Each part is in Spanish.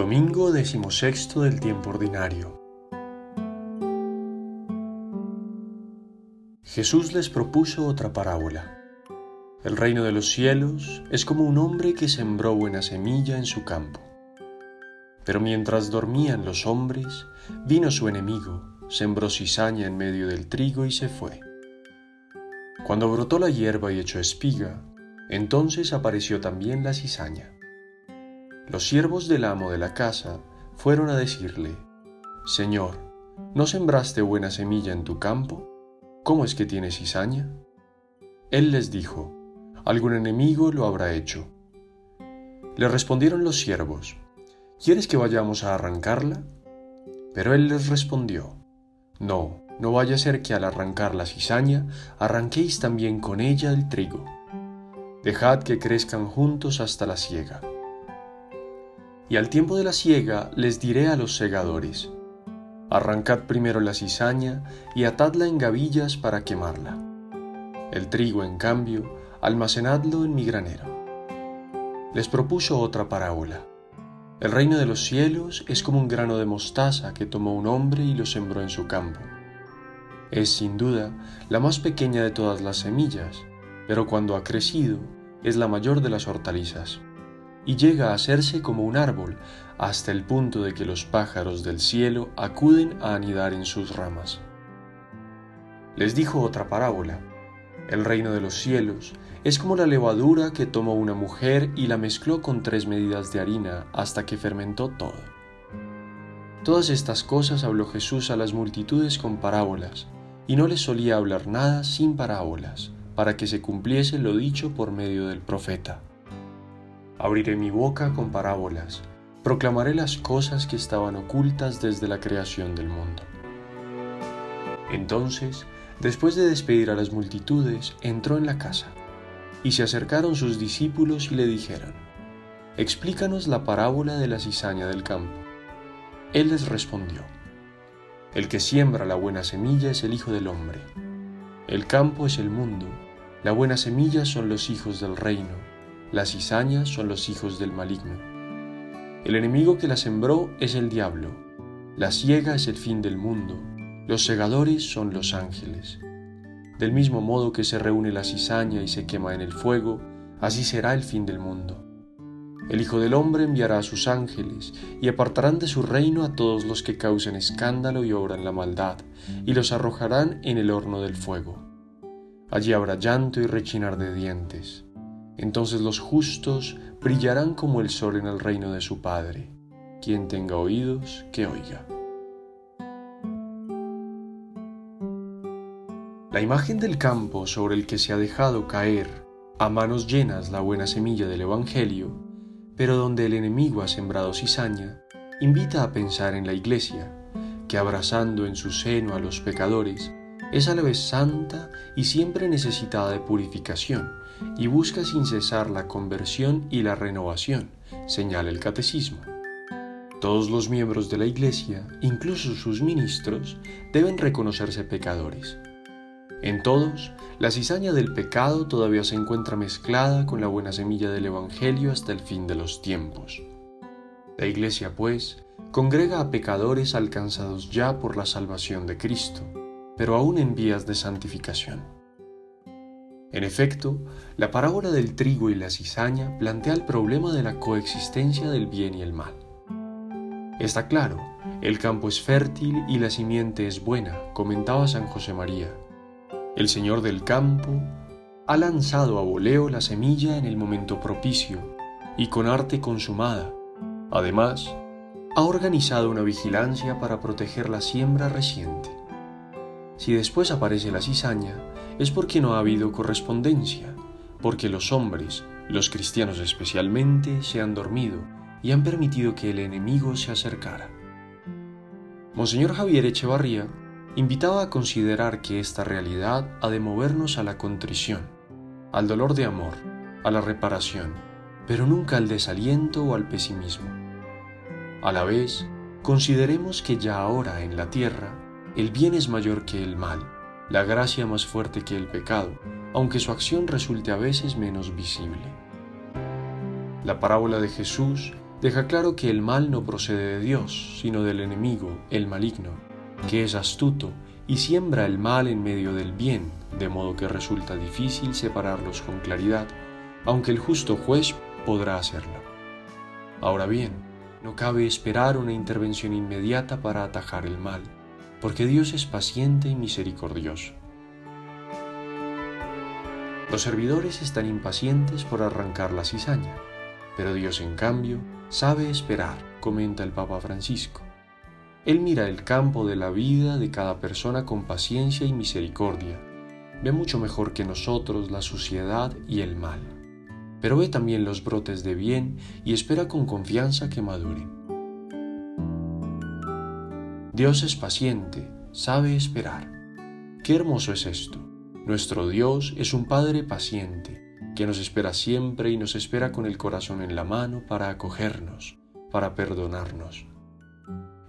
Domingo decimosexto del tiempo ordinario. Jesús les propuso otra parábola. El reino de los cielos es como un hombre que sembró buena semilla en su campo. Pero mientras dormían los hombres, vino su enemigo, sembró cizaña en medio del trigo y se fue. Cuando brotó la hierba y echó espiga, entonces apareció también la cizaña. Los siervos del amo de la casa fueron a decirle, Señor, ¿no sembraste buena semilla en tu campo? ¿Cómo es que tienes cizaña? Él les dijo, algún enemigo lo habrá hecho. Le respondieron los siervos, ¿quieres que vayamos a arrancarla? Pero él les respondió, no, no vaya a ser que al arrancar la cizaña arranquéis también con ella el trigo. Dejad que crezcan juntos hasta la siega. Y al tiempo de la siega les diré a los segadores, arrancad primero la cizaña y atadla en gavillas para quemarla. El trigo, en cambio, almacenadlo en mi granero. Les propuso otra parábola. El reino de los cielos es como un grano de mostaza que tomó un hombre y lo sembró en su campo. Es sin duda la más pequeña de todas las semillas, pero cuando ha crecido es la mayor de las hortalizas y llega a hacerse como un árbol, hasta el punto de que los pájaros del cielo acuden a anidar en sus ramas. Les dijo otra parábola. El reino de los cielos es como la levadura que tomó una mujer y la mezcló con tres medidas de harina hasta que fermentó todo. Todas estas cosas habló Jesús a las multitudes con parábolas, y no les solía hablar nada sin parábolas, para que se cumpliese lo dicho por medio del profeta. Abriré mi boca con parábolas, proclamaré las cosas que estaban ocultas desde la creación del mundo. Entonces, después de despedir a las multitudes, entró en la casa, y se acercaron sus discípulos y le dijeron, Explícanos la parábola de la cizaña del campo. Él les respondió, El que siembra la buena semilla es el Hijo del Hombre. El campo es el mundo, la buena semilla son los hijos del reino las cizañas son los hijos del maligno. El enemigo que la sembró es el diablo. La ciega es el fin del mundo. Los segadores son los ángeles. Del mismo modo que se reúne la cizaña y se quema en el fuego, así será el fin del mundo. El Hijo del Hombre enviará a sus ángeles y apartarán de su reino a todos los que causen escándalo y obran la maldad, y los arrojarán en el horno del fuego. Allí habrá llanto y rechinar de dientes. Entonces los justos brillarán como el sol en el reino de su Padre. Quien tenga oídos, que oiga. La imagen del campo sobre el que se ha dejado caer a manos llenas la buena semilla del Evangelio, pero donde el enemigo ha sembrado cizaña, invita a pensar en la Iglesia, que abrazando en su seno a los pecadores, es a la vez santa y siempre necesitada de purificación, y busca sin cesar la conversión y la renovación, señala el catecismo. Todos los miembros de la Iglesia, incluso sus ministros, deben reconocerse pecadores. En todos, la cizaña del pecado todavía se encuentra mezclada con la buena semilla del Evangelio hasta el fin de los tiempos. La Iglesia, pues, congrega a pecadores alcanzados ya por la salvación de Cristo, pero aún en vías de santificación. En efecto, la parábola del trigo y la cizaña plantea el problema de la coexistencia del bien y el mal. Está claro, el campo es fértil y la simiente es buena, comentaba San José María. El Señor del campo ha lanzado a voleo la semilla en el momento propicio y con arte consumada. Además, ha organizado una vigilancia para proteger la siembra reciente. Si después aparece la cizaña, es porque no ha habido correspondencia, porque los hombres, los cristianos especialmente, se han dormido y han permitido que el enemigo se acercara. Monseñor Javier Echevarría invitaba a considerar que esta realidad ha de movernos a la contrición, al dolor de amor, a la reparación, pero nunca al desaliento o al pesimismo. A la vez, consideremos que ya ahora en la tierra el bien es mayor que el mal, la gracia más fuerte que el pecado, aunque su acción resulte a veces menos visible. La parábola de Jesús deja claro que el mal no procede de Dios, sino del enemigo, el maligno, que es astuto y siembra el mal en medio del bien, de modo que resulta difícil separarlos con claridad, aunque el justo juez podrá hacerlo. Ahora bien, no cabe esperar una intervención inmediata para atajar el mal, porque Dios es paciente y misericordioso. Los servidores están impacientes por arrancar la cizaña, pero Dios en cambio sabe esperar, comenta el Papa Francisco. Él mira el campo de la vida de cada persona con paciencia y misericordia. Ve mucho mejor que nosotros la suciedad y el mal, pero ve también los brotes de bien y espera con confianza que maduren. Dios es paciente, sabe esperar. Qué hermoso es esto. Nuestro Dios es un Padre paciente, que nos espera siempre y nos espera con el corazón en la mano para acogernos, para perdonarnos.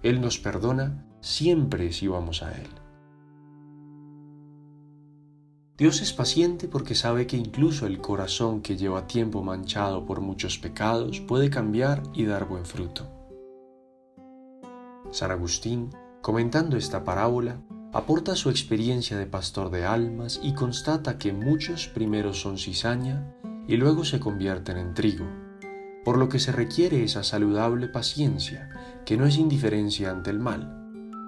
Él nos perdona siempre si vamos a Él. Dios es paciente porque sabe que incluso el corazón que lleva tiempo manchado por muchos pecados puede cambiar y dar buen fruto. San Agustín, comentando esta parábola, aporta su experiencia de pastor de almas y constata que muchos primero son cizaña y luego se convierten en trigo, por lo que se requiere esa saludable paciencia, que no es indiferencia ante el mal.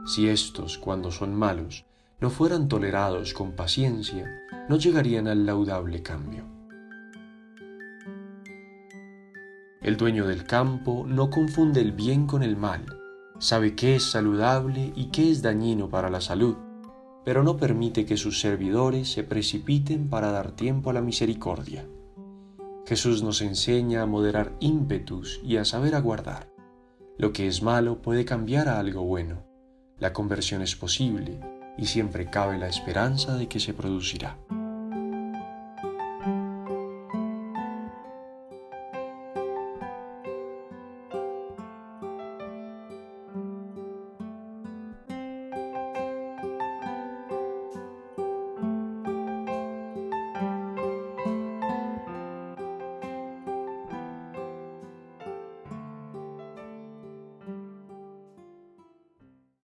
Si estos, cuando son malos, no fueran tolerados con paciencia, no llegarían al laudable cambio. El dueño del campo no confunde el bien con el mal, sabe qué es saludable y qué es dañino para la salud, pero no permite que sus servidores se precipiten para dar tiempo a la misericordia. Jesús nos enseña a moderar ímpetus y a saber aguardar. Lo que es malo puede cambiar a algo bueno. La conversión es posible y siempre cabe la esperanza de que se producirá.